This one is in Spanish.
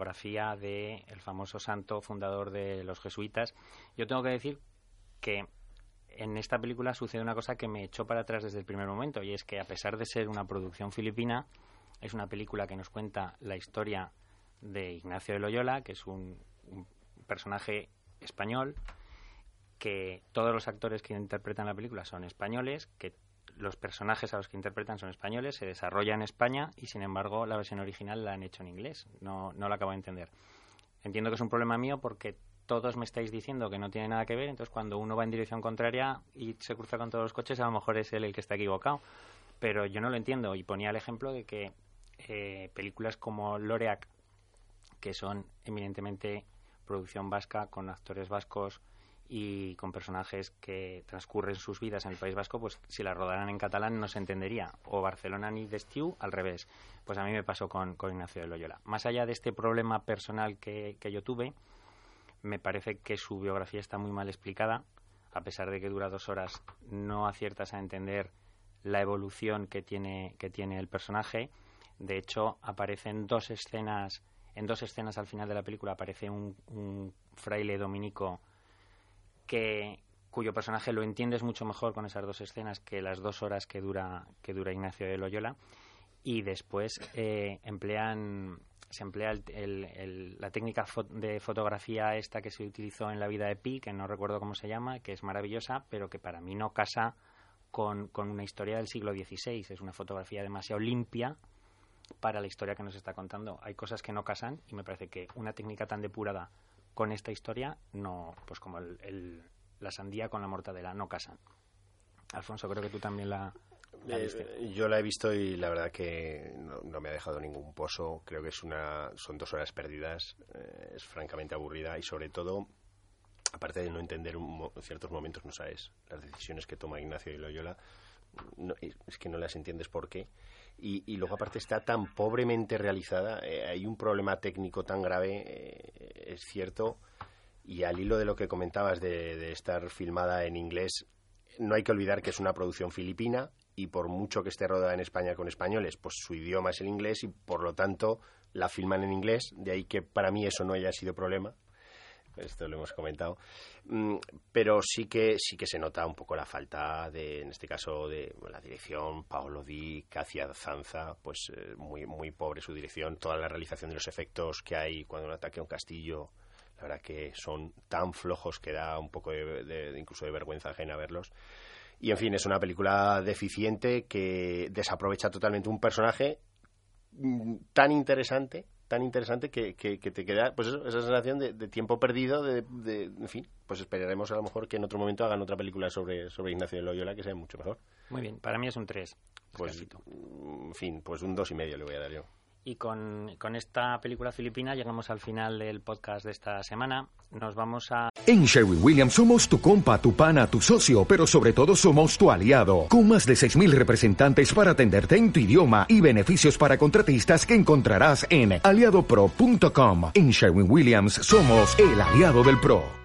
biografía del el famoso santo fundador de los jesuitas. Yo tengo que decir que en esta película sucede una cosa que me echó para atrás desde el primer momento, y es que a pesar de ser una producción filipina, es una película que nos cuenta la historia de Ignacio de Loyola, que es un, un personaje español, que todos los actores que interpretan la película son españoles, que los personajes a los que interpretan son españoles, se desarrolla en España y sin embargo la versión original la han hecho en inglés. No, no la acabo de entender. Entiendo que es un problema mío porque todos me estáis diciendo que no tiene nada que ver, entonces cuando uno va en dirección contraria y se cruza con todos los coches, a lo mejor es él el que está equivocado. Pero yo no lo entiendo y ponía el ejemplo de que eh, películas como Loreac, que son eminentemente producción vasca con actores vascos, y con personajes que transcurren sus vidas en el País Vasco, pues si la rodaran en catalán no se entendería. O Barcelona ni Destiu, al revés. Pues a mí me pasó con, Ignacio de Loyola. Más allá de este problema personal que, que yo tuve, me parece que su biografía está muy mal explicada. A pesar de que dura dos horas, no aciertas a entender la evolución que tiene, que tiene el personaje. De hecho, aparecen dos escenas, en dos escenas al final de la película aparece un fraile dominico que cuyo personaje lo entiendes mucho mejor con esas dos escenas que las dos horas que dura que dura Ignacio de Loyola y después eh, emplean se emplea la técnica de fotografía esta que se utilizó en la vida de Pi, que no recuerdo cómo se llama, que es maravillosa, pero que para mí no casa con, con una historia del siglo XVI. Es una fotografía demasiado limpia para la historia que nos está contando. Hay cosas que no casan y me parece que una técnica tan depurada con esta historia no, pues como el, la sandía con la mortadela, no casan. Alfonso, creo que tú también la, eh, yo la he visto y la verdad que no, me ha dejado ningún pozo. Creo que es una, son dos horas perdidas. Eh, es francamente aburrida y sobre todo, aparte de no entender en ciertos momentos, no sabes las decisiones que toma Ignacio y Loyola. es que no las entiendes por qué y, luego aparte está tan pobremente realizada, eh, hay un problema técnico tan grave, es cierto, y al hilo de lo que comentabas de, estar filmada en inglés, no hay que olvidar que es una producción filipina y por mucho que esté rodada en España con españoles, pues su idioma es el inglés y por lo tanto la filman en inglés, de ahí que para mí eso no haya sido problema esto lo hemos comentado, mm, pero sí que sí que se nota un poco la falta de, en este caso, de la dirección, Paolo Di, Cacia Zanza, pues eh, muy muy pobre su dirección, toda la realización de los efectos que hay cuando un ataque a un castillo, la verdad que son tan flojos que da un poco de, incluso de vergüenza ajena verlos. Y en fin, es una película deficiente que desaprovecha totalmente un personaje mm, tan interesante tan interesante que, que, te queda pues esa sensación de, tiempo perdido, de, en fin, pues esperaremos a lo mejor que en otro momento hagan otra película sobre, sobre Ignacio de Loyola que sea mucho mejor. Muy bien, para mí es un 3. Pues, en fin, pues un dos y medio le voy a dar yo. Y con, con, esta película filipina llegamos al final del podcast de esta semana. Nos vamos a... En Sherwin Williams somos tu compa, tu pana, tu socio, pero sobre todo somos tu aliado, con más de 6.000 representantes para atenderte en tu idioma y beneficios para contratistas que encontrarás en aliadopro.com. En Sherwin Williams somos el aliado del PRO.